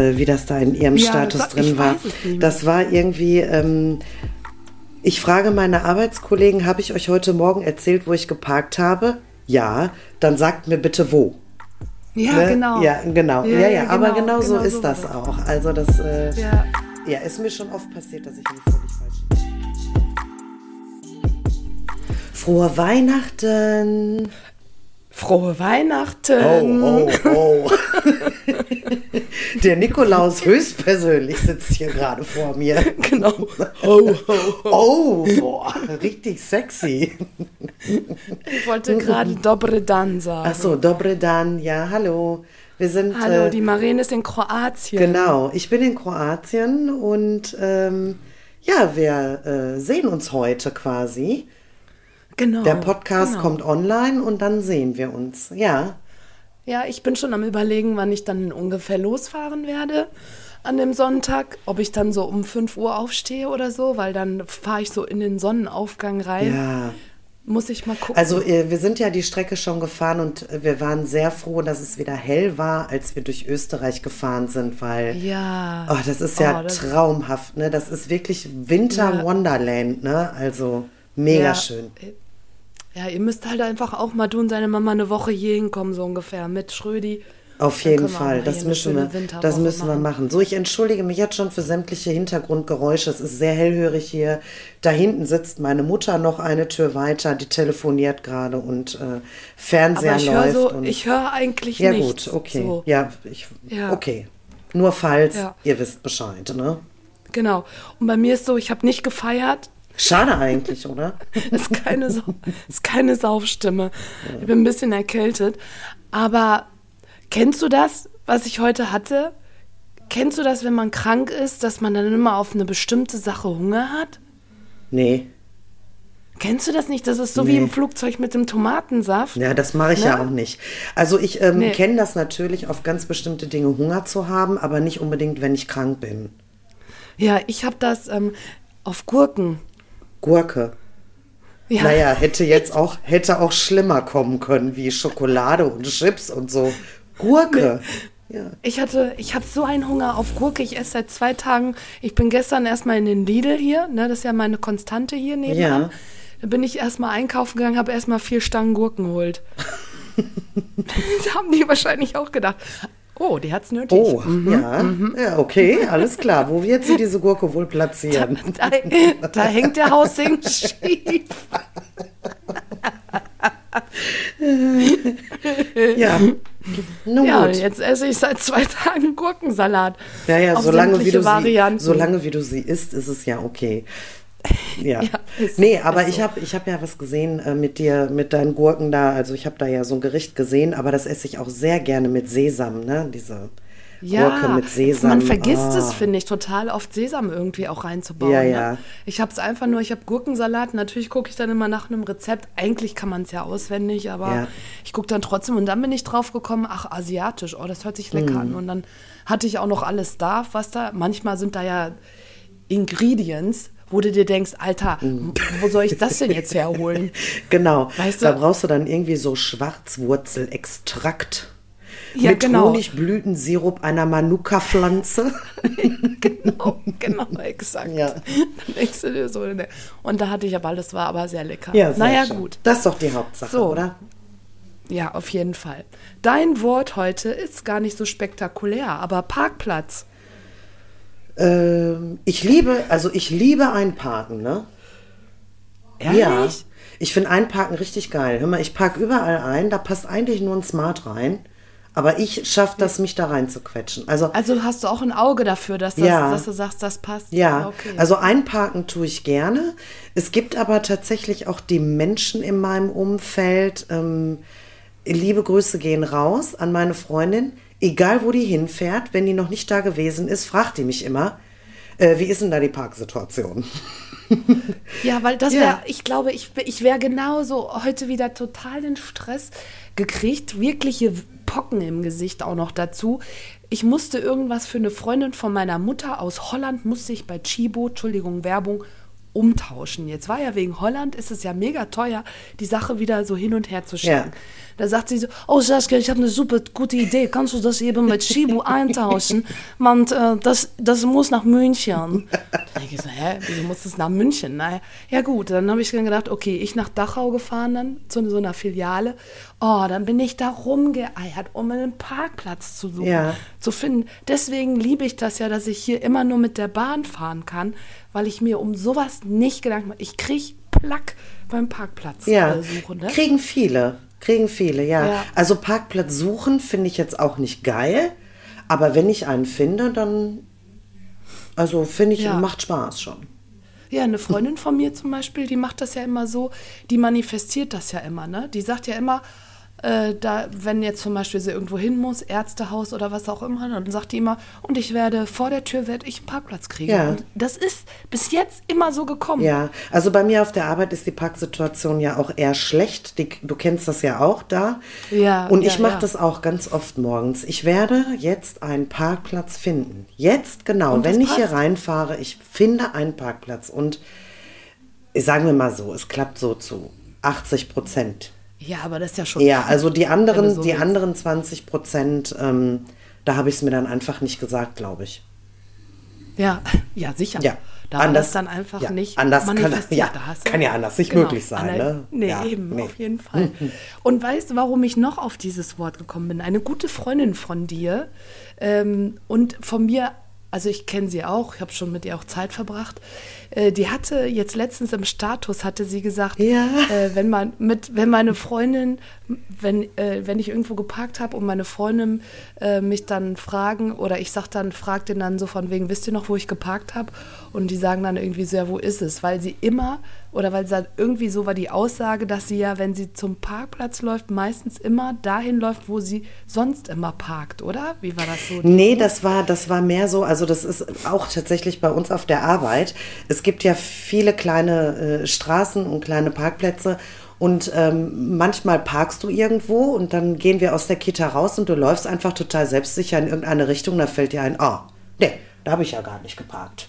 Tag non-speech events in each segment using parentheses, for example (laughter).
äh, wie das da in ihrem Ja, Status das- drin war. Das war irgendwie, ähm, ich frage meine Arbeitskollegen, habe ich euch heute Morgen erzählt, wo ich geparkt habe? Ja, dann sagt mir bitte wo. Ja, Ne? genau. Ja, genau. Ja, ja, aber genau, so genau ist das war auch. Also das, äh, ja. Ja. ist mir schon oft passiert, dass ich mich völlig falsch Frohe Weihnachten! Frohe Weihnachten. Oh, oh, oh. (laughs) Der Nikolaus höchstpersönlich sitzt hier gerade vor mir. (laughs) Genau. Oh, oh. Oh, boah, richtig sexy. Ich wollte gerade Dobre Dan sagen. Ach so, dobre dan, ja, hallo. Wir sind Hallo, äh, die Marine ist in Kroatien. Genau, ich bin in Kroatien und ähm, ja, wir äh, sehen uns heute quasi. Genau. Der Podcast genau. kommt online und dann sehen wir uns. Ja, Ja, ich bin schon am überlegen, wann ich dann ungefähr losfahren werde an dem Sonntag. Ob ich dann so um 5 Uhr aufstehe oder so, weil dann fahre ich so in den Sonnenaufgang rein. ja. Muss ich mal gucken. Also äh, wir sind ja die Strecke schon gefahren und äh, wir waren sehr froh, dass es wieder hell war, als wir durch Österreich gefahren sind, weil ja. oh, das ist ja Oh, das- traumhaft, ne? Das ist wirklich Winter Ja. Wonderland, ne? Also mega Ja. schön. Ja, ihr müsst halt einfach auch mal du und deine Mama eine Woche hier hinkommen, so ungefähr, mit Schrödi. Auf jeden Fall, das müssen, wir, das müssen wir machen. machen. So, ich entschuldige mich jetzt schon für sämtliche Hintergrundgeräusche. Es ist sehr hellhörig hier. Da hinten sitzt meine Mutter noch eine Tür weiter, die telefoniert gerade und äh, Fernseher Aber ich höre läuft. so, und, ich höre eigentlich ja nichts. gut, okay. So. Ja, ich, Ja. okay. Nur falls Ja. ihr wisst Bescheid, ne? Genau. Und bei mir ist so, ich habe nicht gefeiert. Schade eigentlich, oder? (laughs) ist keine, Sau ist keine Saufstimme. Ich bin ein bisschen erkältet. Aber kennst du das, was ich heute hatte? Kennst du das, wenn man krank ist, dass man dann immer auf eine bestimmte Sache Hunger hat? Nee. Kennst du das nicht? Das ist so wie Nee. im Flugzeug mit dem Tomatensaft. Ja, das mache ich Ne? ja auch nicht. Also ich ähm, Nee. kenne das natürlich, auf ganz bestimmte Dinge Hunger zu haben, aber nicht unbedingt, wenn ich krank bin. Ja, ich habe das ähm, auf Gurken. Gurke. Ja. Naja, hätte jetzt auch, hätte auch schlimmer kommen können, wie Schokolade und Chips und so. Gurke. Ja. Ich hatte, ich habe so einen Hunger auf Gurke. Ich esse seit zwei Tagen. Ich bin gestern erstmal in den Lidl hier, ne, das ist ja meine Konstante hier nebenan. Ja. Da bin ich erstmal einkaufen gegangen, habe erstmal vier Stangen Gurken geholt. (laughs) (laughs) da haben die wahrscheinlich auch gedacht, oh, die hat's nötig. Oh, ja. Ja, okay, alles klar. Wo wird sie diese Gurke wohl platzieren? Da, da hängt der Haussegen (laughs) schief. Ja. Nun Ja, gut. jetzt esse ich seit zwei Tagen Gurkensalat. Ja, ja, solange wie, du sie, solange wie du sie isst, ist es ja okay. (laughs) Ja. Ja, so, nee, aber ist ich so. habe ich hab ja was gesehen äh, mit dir, mit deinen Gurken da. Also ich habe da ja so ein Gericht gesehen, aber das esse ich auch sehr gerne mit Sesam, ne? Diese Gurke mit Sesam. man vergisst Ah. es, finde ich, total oft Sesam irgendwie auch reinzubauen. Ja, ne? ja. Ich habe es einfach nur, ich habe Gurkensalat, natürlich gucke ich dann immer nach einem Rezept. Eigentlich kann man es ja auswendig, aber Ja. ich gucke dann trotzdem und dann bin ich drauf gekommen, ach, asiatisch, oh, das hört sich lecker Mhm. an. Und dann hatte ich auch noch alles da, was da, manchmal sind da ja Ingredients, wo du dir denkst, Alter, Mhm. wo soll ich das denn jetzt herholen? (laughs) Genau. Weißt da du- brauchst du dann irgendwie so Schwarzwurzelextrakt. Ja, mit genau. Honigblütensirup einer Manuka-Pflanze. (laughs) genau, genau, exakt. Ja. Dann denkst du dir so, ne. Und da hatte ich aber, das war aber sehr lecker. Ja, sehr naja, schön. gut. Das ist doch die Hauptsache, So. oder? Ja, auf jeden Fall. Dein Wort heute ist gar nicht so spektakulär, aber Parkplatz. Ähm, ich liebe, also ich liebe Einparken, ne? Ehrlich? Ja. Ich finde Einparken richtig geil. Hör mal, ich parke überall ein, da passt eigentlich nur ein Smart rein. Aber ich schaffe das, mich da rein zu quetschen. Also, Also hast du auch ein Auge dafür, dass, das, Ja. dass du sagst, das passt? ja, okay. also einparken tue ich gerne. Es gibt aber tatsächlich auch die Menschen in meinem Umfeld. Ähm, liebe Grüße gehen raus an meine Freundin. Egal, wo die hinfährt, wenn die noch nicht da gewesen ist, fragt die mich immer, äh, wie ist denn da die Parksituation? (laughs) Ja, weil das Ja. wäre, ich glaube, ich, ich wäre genauso heute wieder total den Stress gekriegt, wirkliche Pocken im Gesicht auch noch dazu. Ich musste irgendwas für eine Freundin von meiner Mutter aus Holland, musste ich bei Chibo, Entschuldigung, Werbung, umtauschen. Jetzt war ja wegen Holland, ist es ja mega teuer, die Sache wieder so hin und her zu schicken. Ja. Da sagt sie so, oh Saskia, ich habe eine super gute Idee. Kannst du das eben mit Shibu (laughs) eintauschen? Want äh, das, das muss nach München. (laughs) Da ich so, hä, wieso muss das nach München? Naja, ja gut, dann habe ich dann gedacht, okay, ich nach Dachau gefahren dann zu so einer Filiale. Oh, dann bin ich da rumgeeiert, um einen Parkplatz zu suchen, Ja. zu finden. Deswegen liebe ich das ja, dass ich hier immer nur mit der Bahn fahren kann, weil ich mir um sowas nicht Gedanken mache. Ich kriege Plack beim Parkplatz Ja, äh, suchen. Ne? kriegen viele. Kriegen viele, ja. Ja. Also Parkplatz suchen finde ich jetzt auch nicht geil. Aber wenn ich einen finde, dann. Also finde ich, macht Spaß schon. Ja, eine Freundin von mir zum Beispiel, die macht das ja immer so, die manifestiert das ja immer, ne? Die sagt ja immer, äh, da, wenn jetzt zum Beispiel sie irgendwo hin muss, Ärztehaus oder was auch immer, dann sagt die immer, und ich werde vor der Tür werde ich einen Parkplatz kriegen. Ja. Und das ist bis jetzt immer so gekommen. Ja, also bei mir auf der Arbeit ist die Parksituation ja auch eher schlecht. Die, du kennst das ja auch da. Ja, Und ja, ich mache ja. das auch ganz oft morgens. Ich werde jetzt einen Parkplatz finden. Jetzt genau, wenn ich hier passt. reinfahre, ich finde einen Parkplatz. Und sagen wir mal so, es klappt so zu 80 Prozent. Ja, aber das ist ja schon. Ja, also die anderen, so die willst. anderen 20 Prozent, ähm, da habe ich es mir dann einfach nicht gesagt, glaube ich. Ja, ja, sicher. Ja, Da anders- das dann einfach ja, nicht anders kann- ja, Genau. kann ja anders nicht möglich sein, Ana- ne? Nee, Ja, eben, nee. auf jeden Fall. (laughs) Und weißt du, warum ich noch auf dieses Wort gekommen bin? Eine gute Freundin von dir ähm, und von mir, also ich kenne sie auch, ich habe schon mit ihr auch Zeit verbracht, äh, die hatte jetzt letztens im Status, hatte sie gesagt, Ja. äh, wenn man mit, wenn meine Freundin, wenn, äh, wenn ich irgendwo geparkt habe und meine Freundin äh, mich dann fragen oder ich sag dann, frag den dann so von wegen, wisst ihr noch, wo ich geparkt habe? Und die sagen dann irgendwie so, ja, wo ist es? Weil sie immer oder weil sie halt irgendwie so war die Aussage, dass sie ja, wenn sie zum Parkplatz läuft, meistens immer dahin läuft, wo sie sonst immer parkt, oder? Wie war das so? Nee, das war, das war mehr so, also das ist auch tatsächlich bei uns auf der Arbeit. Es gibt ja viele kleine äh, Straßen und kleine Parkplätze und ähm, manchmal parkst du irgendwo und dann gehen wir aus der Kita raus und du läufst einfach total selbstsicher in irgendeine Richtung, da fällt dir ein, ah, nee, da habe ich ja gar nicht geparkt.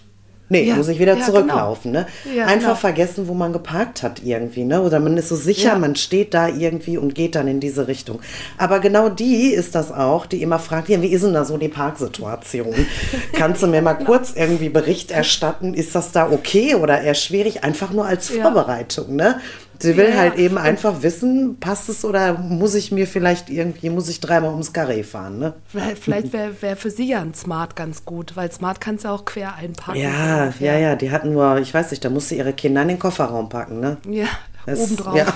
Nee, Ja, muss ich wieder ja, zurücklaufen. Ne? Ja, Einfach genau. vergessen, wo man geparkt hat irgendwie. Ne? Oder man ist so sicher, man steht da irgendwie und geht dann in diese Richtung. Aber genau die ist das auch, die immer fragt, ja, wie ist denn da so die Parksituation? (laughs) Kannst du mir mal kurz irgendwie Bericht erstatten? Ist das da okay oder eher schwierig? Einfach nur als. Vorbereitung. Ne? Sie will Ja, halt eben einfach wissen, passt es oder muss ich mir vielleicht irgendwie, muss ich dreimal ums Carré fahren? Ne? Vielleicht, wäre wär für sie ja ein Smart ganz gut, weil Smart kannst du auch quer einpacken. Ja, ja, ja, die hatten nur, ich weiß nicht, da musste ihre Kinder in den Kofferraum packen, ne? Ja, Das- obendrauf. Ja,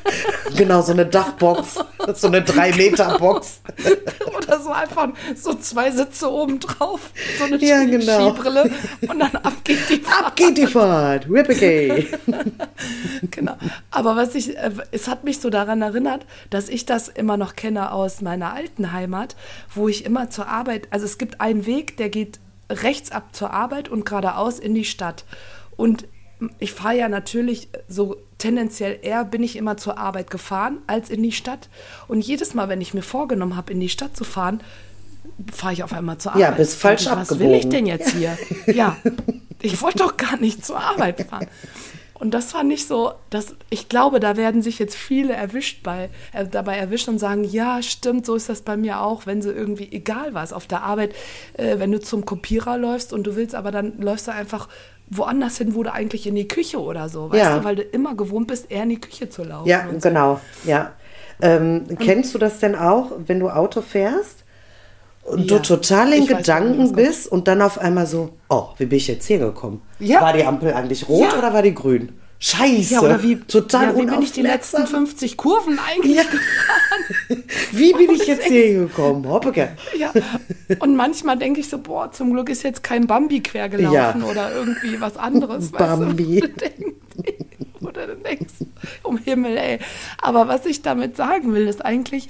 (laughs) genau, so eine Dachbox, (laughs) so eine 3-Meter-Box. (laughs) Oder so einfach so zwei Sitze obendrauf, so eine Ja, genau. Skibrille und dann ab geht die Ab geht die Fahrt, Rippigay. (laughs) Genau. Aber was ich, äh, es hat mich so daran erinnert, dass ich das immer noch kenne aus meiner alten Heimat, wo ich immer zur Arbeit, also es gibt einen Weg, der geht rechts ab zur Arbeit und geradeaus in die Stadt. Und ich fahre ja natürlich so tendenziell eher bin ich immer zur Arbeit gefahren als in die Stadt. Und jedes Mal, wenn ich mir vorgenommen habe, in die Stadt zu fahren, fahre ich auf einmal zur Arbeit. Ja, bist falsch Und Was will ich abgebogen. denn jetzt hier? (laughs) Ja, ich wollte doch gar nicht zur Arbeit fahren. Und das fand ich so, dass ich glaube, da werden sich jetzt viele erwischt bei, äh, dabei erwischt und sagen, ja, stimmt, so ist das bei mir auch, wenn sie irgendwie, egal was, auf der Arbeit, äh, wenn du zum Kopierer läufst und du willst, aber dann läufst du einfach woanders hin, wo du eigentlich in die Küche oder so, weißt Ja. du, weil du immer gewohnt bist, eher in die Küche zu laufen. Ja, und so. genau, ja. Ähm, kennst du das denn auch, wenn du Auto fährst und Ja, du total in ich Gedanken das bist und dann auf einmal so, oh, wie bin ich jetzt hier gekommen? Ja. War die Ampel eigentlich rot Ja. oder war die grün? Scheiße. Ja, oder wie, total ja, wie bin ich die letzten unaufmerksam. 50 Kurven eigentlich Ja. gefahren? (laughs) Wie bin ich jetzt hier gekommen? Hoppeke. Ja, und manchmal denke ich so, boah, zum Glück ist jetzt kein Bambi quer gelaufen oder irgendwie was anderes. Bambi. Weißt du? (laughs) Oder du denkst, um Himmel, ey. Aber was ich damit sagen will, ist eigentlich,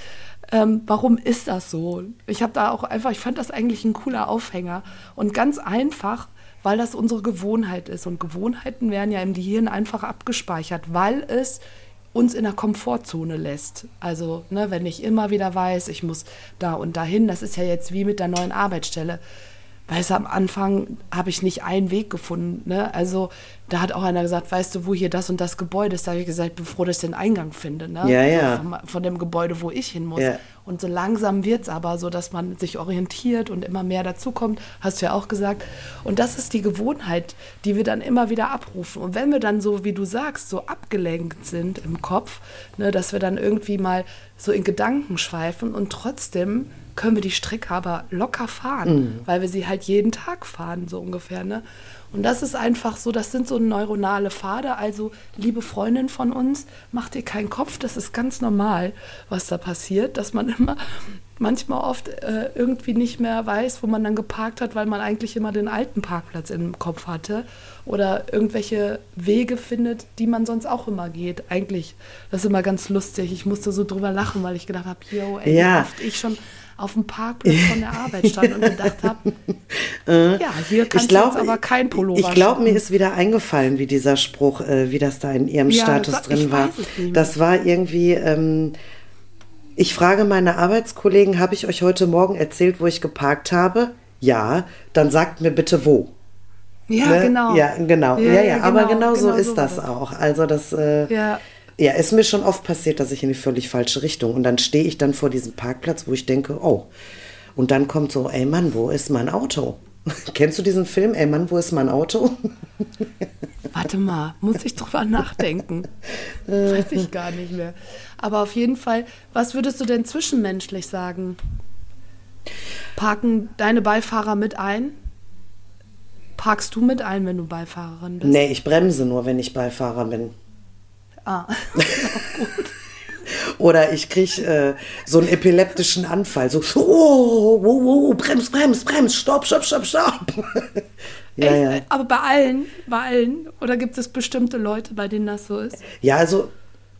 ähm, warum ist das so? Ich habe da auch einfach, ich fand das eigentlich ein cooler Aufhänger. Und ganz einfach, weil das unsere Gewohnheit ist. Und Gewohnheiten werden ja im Gehirn einfach abgespeichert, weil es uns in der Komfortzone lässt. Also, ne, wenn ich immer wieder weiß, ich muss da und dahin, das ist ja jetzt wie mit der neuen Arbeitsstelle. Weißt du, am Anfang habe ich nicht einen Weg gefunden. Ne? Also da hat auch einer gesagt, weißt du, wo hier das und das Gebäude ist? Da habe ich gesagt, bevor ich den Eingang finde, ne? Ja, ja. So von, von dem Gebäude, wo ich hin muss. Ja. Und so langsam wird es aber so, dass man sich orientiert und immer mehr dazukommt, hast du ja auch gesagt. Und das ist die Gewohnheit, die wir dann immer wieder abrufen. Und wenn wir dann so, wie du sagst, so abgelenkt sind im Kopf, ne, dass wir dann irgendwie mal so in Gedanken schweifen und trotzdem können wir die Strecke aber locker fahren, weil wir sie halt jeden Tag fahren, so ungefähr. Ne? Und das ist einfach so, das sind so neuronale Pfade. Also, liebe Freundin von uns, mach dir keinen Kopf, das ist ganz normal, was da passiert, dass man (laughs) immer manchmal oft äh, irgendwie nicht mehr weiß, wo man dann geparkt hat, weil man eigentlich immer den alten Parkplatz im Kopf hatte oder irgendwelche Wege findet, die man sonst auch immer geht. Eigentlich, das ist immer ganz lustig. Ich musste so drüber lachen, weil ich gedacht habe, yo, ey, Ja. wie oft ich schon auf dem Parkplatz von der Arbeit stand und gedacht habe, (laughs) ja, hier kannst glaub, du jetzt aber kein Pullover Ich glaube, mir ist wieder eingefallen, wie dieser Spruch, äh, wie das da in ihrem Ja, Status das- drin ich war. Das war irgendwie, ähm, ich frage meine Arbeitskollegen, habe ich euch heute Morgen erzählt, wo ich geparkt habe? Ja, dann sagt mir bitte wo. Ja, Ne? genau. Ja, genau. Ja, ja, aber genau, so ist war das auch. Also das, äh, Ja. ja, ist mir schon oft passiert, dass ich in die völlig falsche Richtung und dann stehe ich dann vor diesem Parkplatz, wo ich denke, oh, und dann kommt so, ey Mann, wo ist mein Auto? (laughs) Kennst du diesen Film, ey Mann, wo ist mein Auto? (laughs) Warte mal, muss ich drüber nachdenken. Weiß ich gar nicht mehr. Aber auf jeden Fall, was würdest du denn zwischenmenschlich sagen? Parken deine Beifahrer mit ein? Parkst du mit ein, wenn du Beifahrerin bist? Nee, ich bremse nur, wenn ich Beifahrer bin. Ah. (laughs) Oder ich kriege äh, so einen epileptischen Anfall. So, oh, wow, wow, brems, brems, brems, stopp, stopp, stopp, stopp. (laughs) ja, Echt? ja. Aber bei allen, bei allen? Oder gibt es bestimmte Leute, bei denen das so ist? Ja, also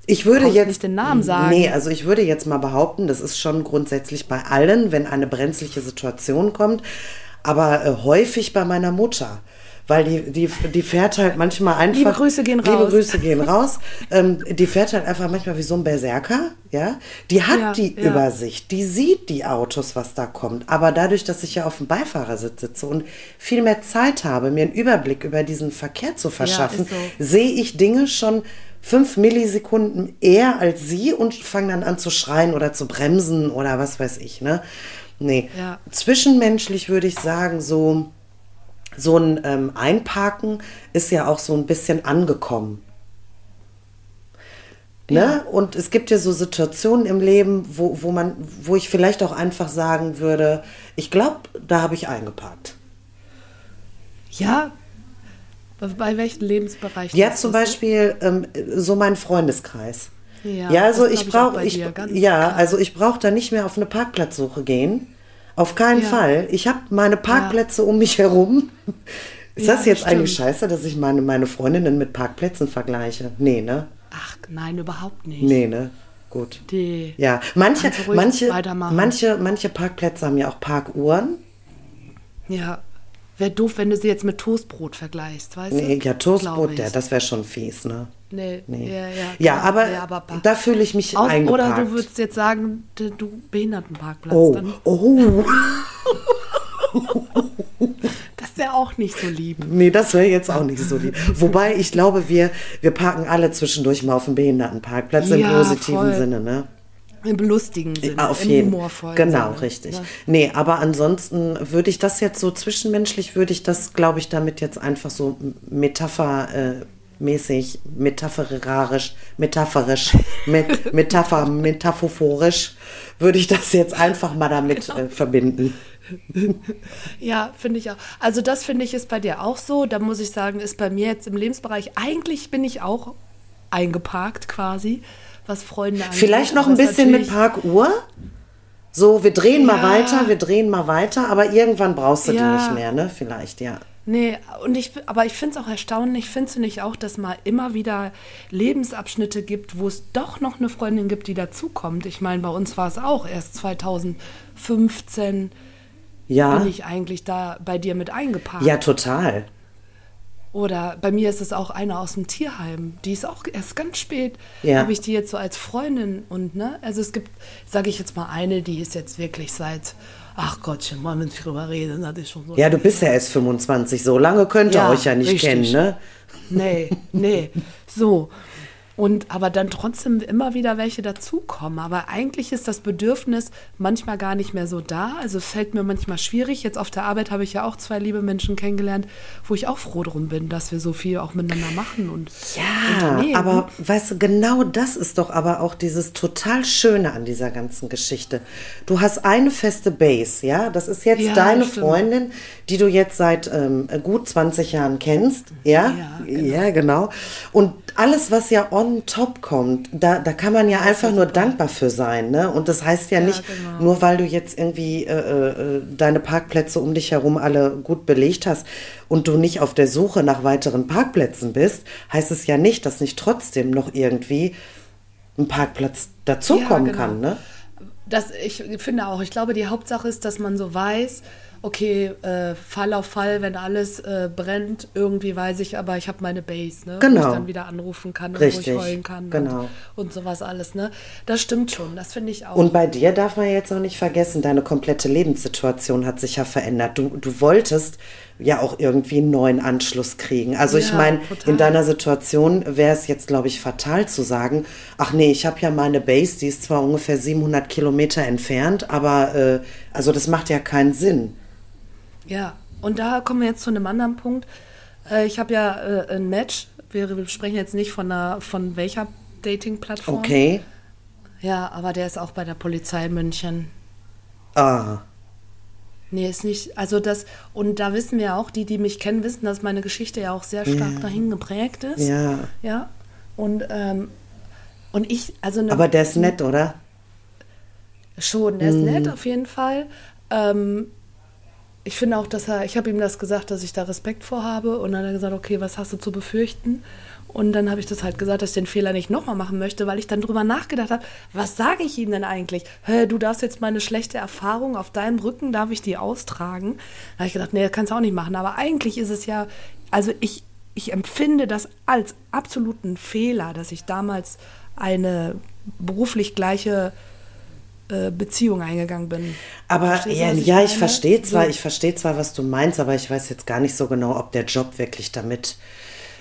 ich würde Brauchst jetzt. nicht den Namen sagen. Nee, also ich würde jetzt mal behaupten, das ist schon grundsätzlich bei allen, wenn eine brenzliche Situation kommt, aber äh, häufig bei meiner Mutter. Weil die, die, die fährt halt manchmal einfach. Liebe Grüße gehen Liebe raus. Grüße gehen raus. ähm, die fährt halt einfach manchmal wie so ein Berserker, ja. Die hat Ja, die ja. Übersicht, die sieht die Autos, was da kommt. Aber dadurch, dass ich ja auf dem Beifahrersitz sitze und viel mehr Zeit habe, mir einen Überblick über diesen Verkehr zu verschaffen, ist so. sehe ich Dinge schon fünf Millisekunden eher als sie und fange dann an zu schreien oder zu bremsen oder was weiß ich, ne? Nee. Ja. Zwischenmenschlich würde ich sagen, so, so ein ähm, Einparken ist ja auch so ein bisschen angekommen. Ne? Ja. Und es gibt ja so Situationen im Leben, wo, wo man, wo ich vielleicht auch einfach sagen würde, ich glaube, da habe ich eingeparkt. Ja. Bei welchen Lebensbereichen? Ja, zum? Beispiel ähm, so mein Freundeskreis. Ja, Ja, also ich brauche, ja, klar. also ich brauche da nicht mehr auf eine Parkplatzsuche gehen. Auf keinen Ja. Fall. Ich habe meine Parkplätze um mich herum. (laughs) Ist Ja, das jetzt das eigentlich stimmt. scheiße, dass ich meine, meine Freundinnen mit Parkplätzen vergleiche? Nee, ne? Ach, nein, überhaupt nicht. Nee, ne? Gut. Die, Ja, manche, manche, manche, manche Parkplätze haben ja auch Parkuhren. Ja. Wäre doof, wenn du sie jetzt mit Toastbrot vergleichst, weißt Nee, du? ja, Toastbrot, ja, das wäre schon fies, ne? Nee, Nee. ja, ja. Ja, aber, Ja, aber da fühle ich mich Aus, eingeparkt. oder du würdest jetzt sagen, du Behindertenparkplatz. Oh, Dann, oh. (laughs) das wäre auch nicht so lieb. Nee, das wäre jetzt auch nicht so lieb. Wobei, ich glaube, wir, wir parken alle zwischendurch mal auf dem Behindertenparkplatz im Ja, positiven voll. Sinne, ne? Im belustigen Sinne, Ah, Auf im jeden humorvollen Genau, Sinne. richtig. Ne? Nee, aber ansonsten würde ich das jetzt so zwischenmenschlich, würde ich das, glaube ich, damit jetzt einfach so Metapher. Äh, mäßig, metaphorisch, metaphorisch, mit, (laughs) Metapher, metaphorisch, würde ich das jetzt einfach mal damit Genau. äh, verbinden. Ja, finde ich auch. Also das finde ich ist bei dir auch so. Da muss ich sagen, ist bei mir jetzt im Lebensbereich, eigentlich bin ich auch eingeparkt quasi, was Freunde angeht. Vielleicht noch ein bisschen mit Parkuhr. So, wir drehen mal Ja. weiter, wir drehen mal weiter, aber irgendwann brauchst du die Ja. nicht mehr, ne? Vielleicht, ja. Nee, und ich, aber ich finde es auch erstaunlich, findest du nicht auch, dass mal immer wieder Lebensabschnitte gibt, wo es doch noch eine Freundin gibt, die dazukommt? Ich meine, bei uns war es auch erst 2015 Ja, bin ich eigentlich da bei dir mit eingeparkt. ja, total. Oder bei mir ist es auch eine aus dem Tierheim. Die ist auch erst ganz spät. Ja. Habe ich die jetzt so als Freundin und ne? Also es gibt, sage ich jetzt mal, eine, die ist jetzt wirklich seit Ach Gottchen, Mann, wenn ich drüber rede, das ist schon so. Ja, du bist ja erst 25, so lange könnt ihr Ja, euch ja nicht richtig. kennen, ne? Nee, nee. (laughs) So. Und aber dann trotzdem immer wieder welche dazukommen. Aber eigentlich ist das Bedürfnis manchmal gar nicht mehr so da. Also fällt mir manchmal schwierig. Jetzt auf der Arbeit habe ich ja auch zwei liebe Menschen kennengelernt, wo ich auch froh drum bin, dass wir so viel auch miteinander machen und Ja, aber weißt du, genau das ist doch aber auch dieses total Schöne an dieser ganzen Geschichte. Du hast eine feste Base, ja? Das ist jetzt Ja, deine stimmt. Freundin, die du jetzt seit ähm, gut 20 Jahren kennst, ja? Ja, genau. Ja, genau. Und alles, was ja on top kommt, da, da kann man ja einfach nur dankbar für sein, ne? Und das heißt ja, nicht, genau. nur weil du jetzt irgendwie äh, äh, deine Parkplätze um dich herum alle gut belegt hast und du nicht auf der Suche nach weiteren Parkplätzen bist, heißt es ja nicht, dass nicht trotzdem noch irgendwie ein Parkplatz dazukommen Ja, genau. kann, ne? Das, ich finde auch, ich glaube, die Hauptsache ist, dass man so weiß, okay, äh, Fall auf Fall, wenn alles äh, brennt, irgendwie weiß ich, aber ich habe meine Base, ne? Wo Genau. ich dann wieder anrufen kann und Richtig, wo ich heulen kann genau. und, und sowas alles, ne? Das stimmt schon, das finde ich auch. Und bei dir darf man jetzt auch nicht vergessen, deine komplette Lebenssituation hat sich ja verändert. Du, du wolltest ja auch irgendwie einen neuen Anschluss kriegen. Also ich Ja, meine, total. in deiner Situation wäre es jetzt, glaube ich, fatal zu sagen, ach nee, ich habe ja meine Base, die ist zwar ungefähr 700 Kilometer entfernt, aber äh, also das macht ja keinen Sinn. Ja, und da kommen wir jetzt zu einem anderen Punkt. Äh, ich habe ja äh, ein Match. Wir, sprechen jetzt nicht von, einer, von welcher Dating-Plattform. Okay. Ja, aber der ist auch bei der Polizei München. Ah, Nee, ist nicht. Also das, und da wissen wir auch, die, die mich kennen, wissen, dass meine Geschichte ja auch sehr stark dahin geprägt ist. ja. Ja. Und, ähm, und ich, also eine, Aber der ist nett, oder? Schon, der ist Mhm. nett auf jeden Fall. Ähm, ich finde auch, dass er, ich habe ihm das gesagt, dass ich da Respekt vor habe. Und dann hat er gesagt, okay, was hast du zu befürchten? Und dann habe ich das halt gesagt, dass ich den Fehler nicht nochmal machen möchte, weil ich dann drüber nachgedacht habe, was sage ich ihm denn eigentlich? Hä, du darfst jetzt meine schlechte Erfahrung auf deinem Rücken, darf ich die austragen? Da habe ich gedacht, nee, kannst du auch nicht machen. Aber eigentlich ist es ja, also ich, ich empfinde das als absoluten Fehler, dass ich damals eine beruflich gleiche äh, Beziehung eingegangen bin. Aber du, ja, ich ja, ich verstehe zwar, So. ich verstehe zwar, was du meinst, aber ich weiß jetzt gar nicht so genau, ob der Job wirklich damit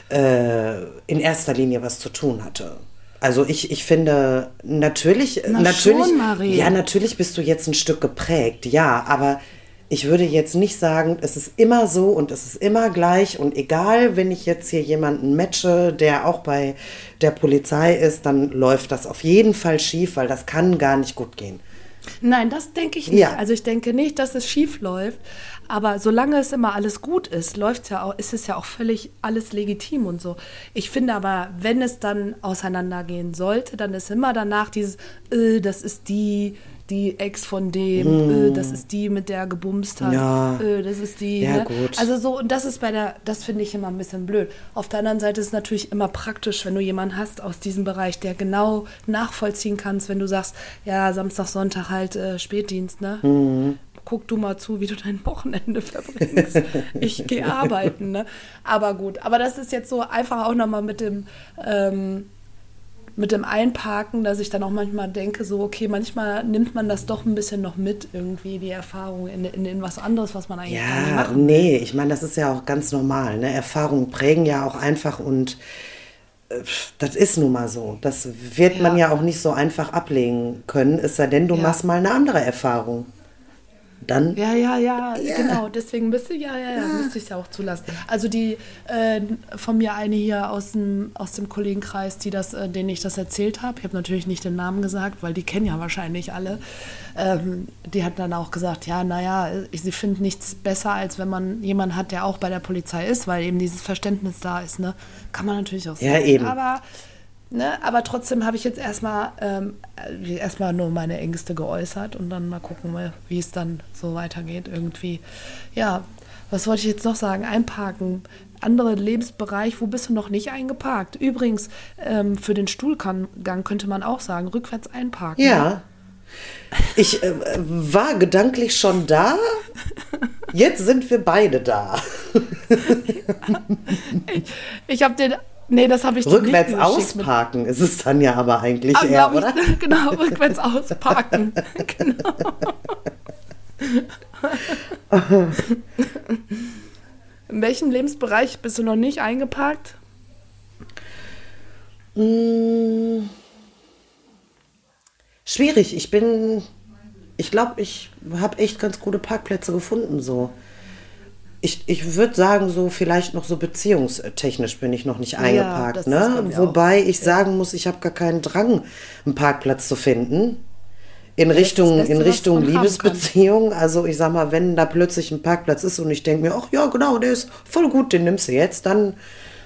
äh, in erster Linie was zu tun hatte. Also ich, ich finde, natürlich, Na natürlich, schon, ja, natürlich bist du jetzt ein Stück geprägt, ja, aber ich würde jetzt nicht sagen, es ist immer so und es ist immer gleich und egal, wenn ich jetzt hier jemanden matche, der auch bei der Polizei ist, dann läuft das auf jeden Fall schief, weil das kann gar nicht gut gehen. Nein, das denke ich nicht. Ja. Also ich denke nicht, dass es schief läuft. Aber solange es immer alles gut ist, läuft's ja auch, ist es ja auch völlig alles legitim und so. Ich finde aber, wenn es dann auseinandergehen sollte, dann ist immer danach dieses, äh, das ist die, die Ex von dem, äh, das ist die, mit der er gebumst hat. Ja. äh, das ist die. Ja, ne? gut. Also so, und das ist bei der, das finde ich immer ein bisschen blöd. Auf der anderen Seite ist es natürlich immer praktisch, wenn du jemanden hast aus diesem Bereich, der genau nachvollziehen kannst, wenn du sagst, ja, Samstag, Sonntag halt äh, Spätdienst, ne? Mhm. Guck du mal zu, wie du dein Wochenende (laughs) verbringst. ich gehe arbeiten, ne? Aber gut, aber das ist jetzt so einfach auch nochmal mit dem, ähm, mit dem Einparken, dass ich dann auch manchmal denke, so, okay, manchmal nimmt man das doch ein bisschen noch mit, irgendwie die Erfahrung in, in, in was anderes, was man eigentlich gar nicht Ja, nee, ich meine, das ist ja auch ganz normal. Ne? Erfahrungen prägen ja auch einfach und äh, das ist nun mal so. Das wird man Ja. ja auch nicht so einfach ablegen können, es sei denn, du Ja. machst mal eine andere Erfahrung. Dann, Ja, ja, ja, genau. Deswegen müsste ja, ja, ja, müsste ich es ja auch zulassen. Also die äh, von mir eine hier aus dem aus dem Kollegenkreis, die das, äh, denen ich das erzählt habe. Ich habe natürlich nicht den Namen gesagt, weil die kennen ja wahrscheinlich alle. Ähm, die hat dann auch gesagt, ja, naja, sie findet nichts besser, als wenn man jemanden hat, der auch bei der Polizei ist, weil eben dieses Verständnis da ist. Ne, kann man natürlich auch sagen. Ja, eben. Aber Ne, aber trotzdem habe ich jetzt erstmal ähm, äh, erstmal nur meine Ängste geäußert und dann mal gucken, wie es dann so weitergeht irgendwie. Ja, was wollte ich jetzt noch sagen? Einparken. Andere Lebensbereich, wo bist du noch nicht eingeparkt? Übrigens, ähm, für den Stuhlgang könnte man auch sagen, rückwärts einparken. ja. Ich äh, war gedanklich schon da. Jetzt sind wir beide da. (laughs) Ich, ich habe den. Nee, das habe ich Rückwärts geschickt mit- ausparken ist es dann ja aber eigentlich Ah, eher, glaub oder? ich, genau, rückwärts ausparken. (laughs) genau. In welchem Lebensbereich bist du noch nicht eingeparkt? Hm. Schwierig. Ich bin, ich glaube, ich habe echt ganz gute Parkplätze gefunden. So. Ich, ich würde sagen, so vielleicht noch so beziehungstechnisch bin ich noch nicht eingeparkt. ist bei ne? Wobei ich sagen muss, ich habe gar keinen Drang, einen Parkplatz zu finden. In Richtung, Beste, in Richtung. Liebesbeziehung. Also ich sag mal, wenn da plötzlich ein Parkplatz ist und ich denke mir, ach ja, genau, der ist voll gut, den nimmst du jetzt, dann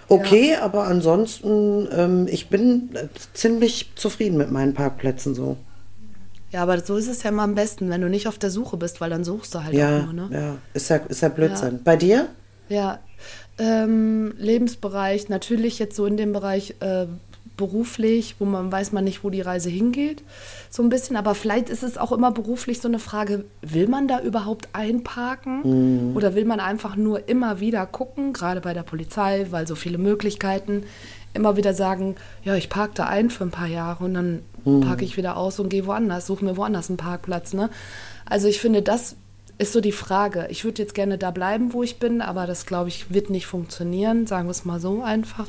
okay. Aber ansonsten, ähm, ich bin äh, ziemlich zufrieden mit meinen Parkplätzen so. Ja, aber so ist es ja immer am besten, wenn du nicht auf der Suche bist, weil dann suchst du halt Ja, auch nur, ne? ja, ist ja, ist ja Blödsinn. Bei dir? Ja, ähm, Lebensbereich, natürlich jetzt so in dem Bereich äh, beruflich, wo man weiß man nicht, wo die Reise hingeht, so ein bisschen. Aber vielleicht ist es auch immer beruflich so eine Frage, will man da überhaupt einparken? Oder will man einfach nur immer wieder gucken, gerade bei der Polizei, weil so viele Möglichkeiten, immer wieder sagen, ja, ich parke da ein für ein paar Jahre und dann parke ich wieder aus und gehe woanders, suche mir woanders einen Parkplatz. Ne? Also ich finde, das ist so die Frage. Ich würde jetzt gerne da bleiben, wo ich bin, aber das, glaube ich, wird nicht funktionieren, sagen wir es mal so einfach.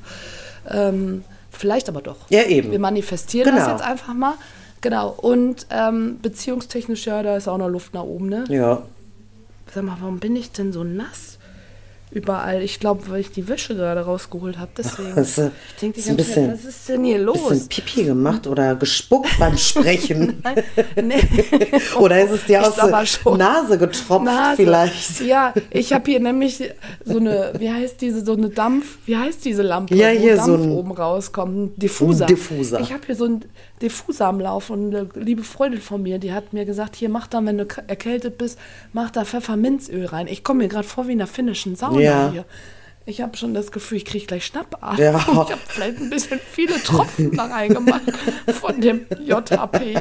Ähm, vielleicht aber doch. Ja, eben. Wir manifestieren das Genau. jetzt einfach mal. Genau. Und ähm, beziehungstechnisch, ja, da ist auch noch Luft nach oben, ne? Ja. Sag mal, warum bin ich denn so nass? Überall. Ich glaube, weil ich die Wäsche gerade rausgeholt habe. Deswegen. Du- ich denke hast ein bisschen- was ist denn hier los? Bisschen Pipi gemacht oder gespuckt beim Sprechen? (laughs) nee. (laughs) oder ist es dir Ich aus der. Nase getropft Nase. vielleicht? Ja, ich habe hier nämlich so eine, wie heißt diese, so eine Dampf, wie heißt diese Lampe, Ja, wo hier Dampf so ein- oben rauskommt, ein Diffuser. Ein Diffuser. Ich habe hier so einen Diffuser am Lauf und eine liebe Freundin von mir, die hat mir gesagt, hier mach da, wenn du erkältet bist, mach da Pfefferminzöl rein. Ich komme mir gerade vor wie in einer finnischen Sauna Ja. hier. Ich habe schon das Gefühl, ich kriege gleich Schnappatmung. Ja. Ich habe vielleicht ein bisschen viele Tropfen da reingemacht (laughs) von dem JHP.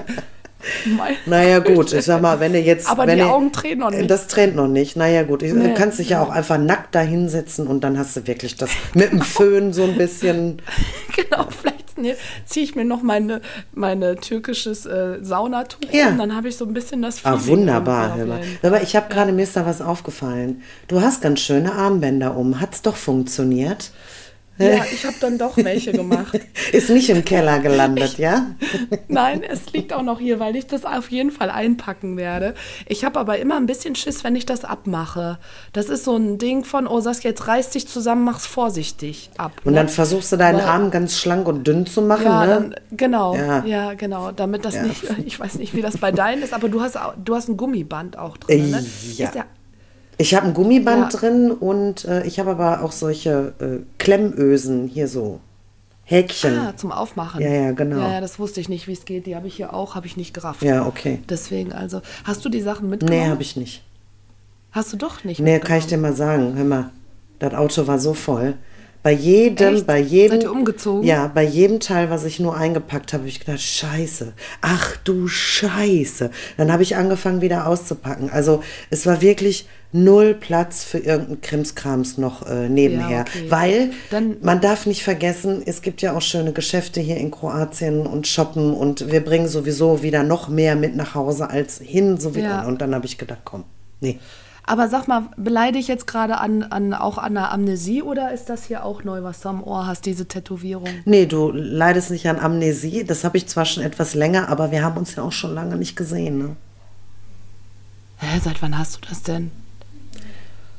Naja gut, ich sag mal, wenn du jetzt... Aber wenn die du- Augen tränen noch nicht. Das tränt noch nicht. Naja gut, du Nee. kannst dich ja auch einfach nackt da hinsetzen und dann hast du wirklich das mit dem (laughs) Föhn so ein bisschen... Genau, vielleicht ne, ziehe ich mir noch meine, meine türkisches äh, Saunatuch Ja. und dann habe ich so ein bisschen das Ah, Feeling wunderbar. irgendwie Hör mal. Fall. ich habe gerade mir ist da was aufgefallen. Du hast ganz schöne Armbänder um. Hat's doch funktioniert? Ja, ich habe dann doch welche gemacht. (laughs) Ist nicht im Keller gelandet, ja? (laughs) Nein, es liegt auch noch hier, weil ich das auf jeden Fall einpacken werde. Ich habe aber immer ein bisschen Schiss, wenn ich das abmache. Das ist so ein Ding von, oh Saskia, jetzt reiß dich zusammen, mach's vorsichtig ab. Und ne? dann versuchst du deinen Weil- Arm ganz schlank und dünn zu machen, Ja, ne? dann, genau, Ja. ja. genau, damit das Ja. nicht, (laughs) ich weiß nicht, wie das bei deinen ist, aber du hast, du hast ein Gummiband auch drin, ne? Ja. Ist ja Ich habe ein Gummiband Ja. drin und äh, ich habe aber auch solche äh, Klemmösen hier so. Häkchen. Ah, zum Aufmachen. Ja, ja, genau. Ja, ja, das wusste ich nicht, wie es geht. Die habe ich hier auch, habe ich nicht gerafft. Ja, okay. Deswegen also, hast du die Sachen mitgenommen? Nee, habe ich nicht. Hast du doch nicht Nee, kann ich dir mal sagen. Hör mal, das Auto war so voll. Bei jedem, Echt? bei jedem. Seid ihr umgezogen? Ja, bei jedem Teil, was ich nur eingepackt habe, habe ich gedacht, Scheiße. Ach du Scheiße. Dann habe ich angefangen, wieder auszupacken. Also es war wirklich null Platz für irgendeinen Krimskrams noch äh, nebenher. Ja, okay. Weil Dann- man darf nicht vergessen, es gibt ja auch schöne Geschäfte hier in Kroatien und shoppen und wir bringen sowieso wieder noch mehr mit nach Hause als hin. So wie Ja. Und dann habe ich gedacht, komm, nee. Aber sag mal, beleide ich jetzt gerade an, an, auch an der Amnesie oder ist das hier auch neu, was du am Ohr hast, diese Tätowierung? Nee, du leidest nicht an Amnesie. Das habe ich zwar schon etwas länger, aber wir haben uns ja auch schon lange nicht gesehen. Ne? Hä, seit wann hast du das denn?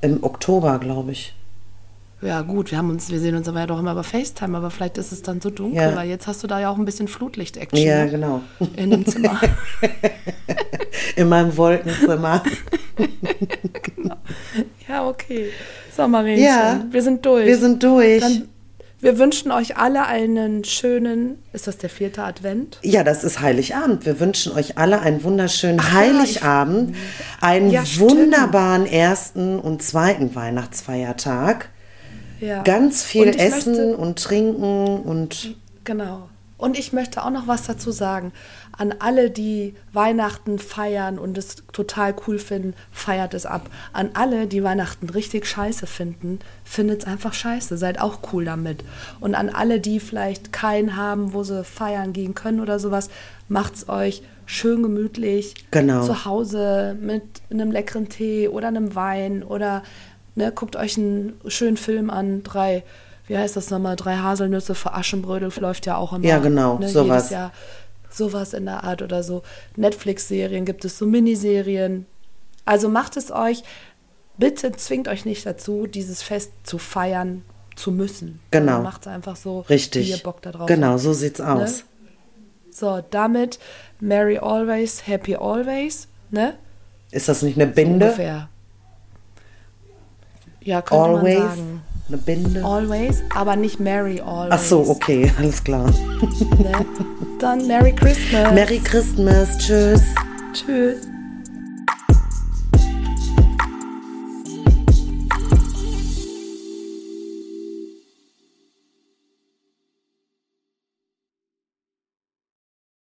Im Oktober, glaube ich. Ja, gut, wir haben uns, wir sehen uns aber ja doch immer über FaceTime, aber vielleicht ist es dann so dunkel, Ja. weil jetzt hast du da ja auch ein bisschen Flutlicht-Action Ja, genau. in dem Zimmer. (laughs) In meinem Wolkenzimmer. (laughs) ja, okay. So, Marienchen, Ja. wir sind durch. Wir sind durch. Dann, wir wünschen euch alle einen schönen, ist das der vierte Advent? ja, das ist Heiligabend. Wir wünschen euch alle einen wunderschönen Heiligabend, einen Ja, wunderbaren ersten und zweiten Weihnachtsfeiertag. Ja. Ganz viel Und essen möchte- und trinken und Genau. Und ich möchte auch noch was dazu sagen. An alle, die Weihnachten feiern und es total cool finden, feiert es ab. An alle, die Weihnachten richtig scheiße finden, findet es einfach scheiße. Seid auch cool damit. Und an alle, die vielleicht keinen haben, wo sie feiern gehen können oder sowas, macht's euch schön gemütlich Genau. zu Hause mit einem leckeren Tee oder einem Wein oder ne, guckt euch einen schönen Film an. Drei, wie heißt das nochmal? Drei Haselnüsse für Aschenbrödel läuft ja auch immer. Ja, genau, ne, sowas. Jedes Jahr sowas in der Art oder so. Netflix-Serien gibt es so Miniserien. Also macht es euch, bitte zwingt euch nicht dazu, dieses Fest zu feiern zu müssen. Genau. Macht es einfach so, Richtig. wie ihr Bock da drauf Genau, habt. so sieht's aus. So, damit Merry Always, Happy Always, ne? Ist das nicht eine So Binde? ungefähr. Ja, könnte Always? man sagen. Eine Binde? Always, aber nicht Merry Always. Ach so, okay, (laughs) alles klar. Ne? Dann Merry Christmas. Merry Christmas, tschüss. Tschüss.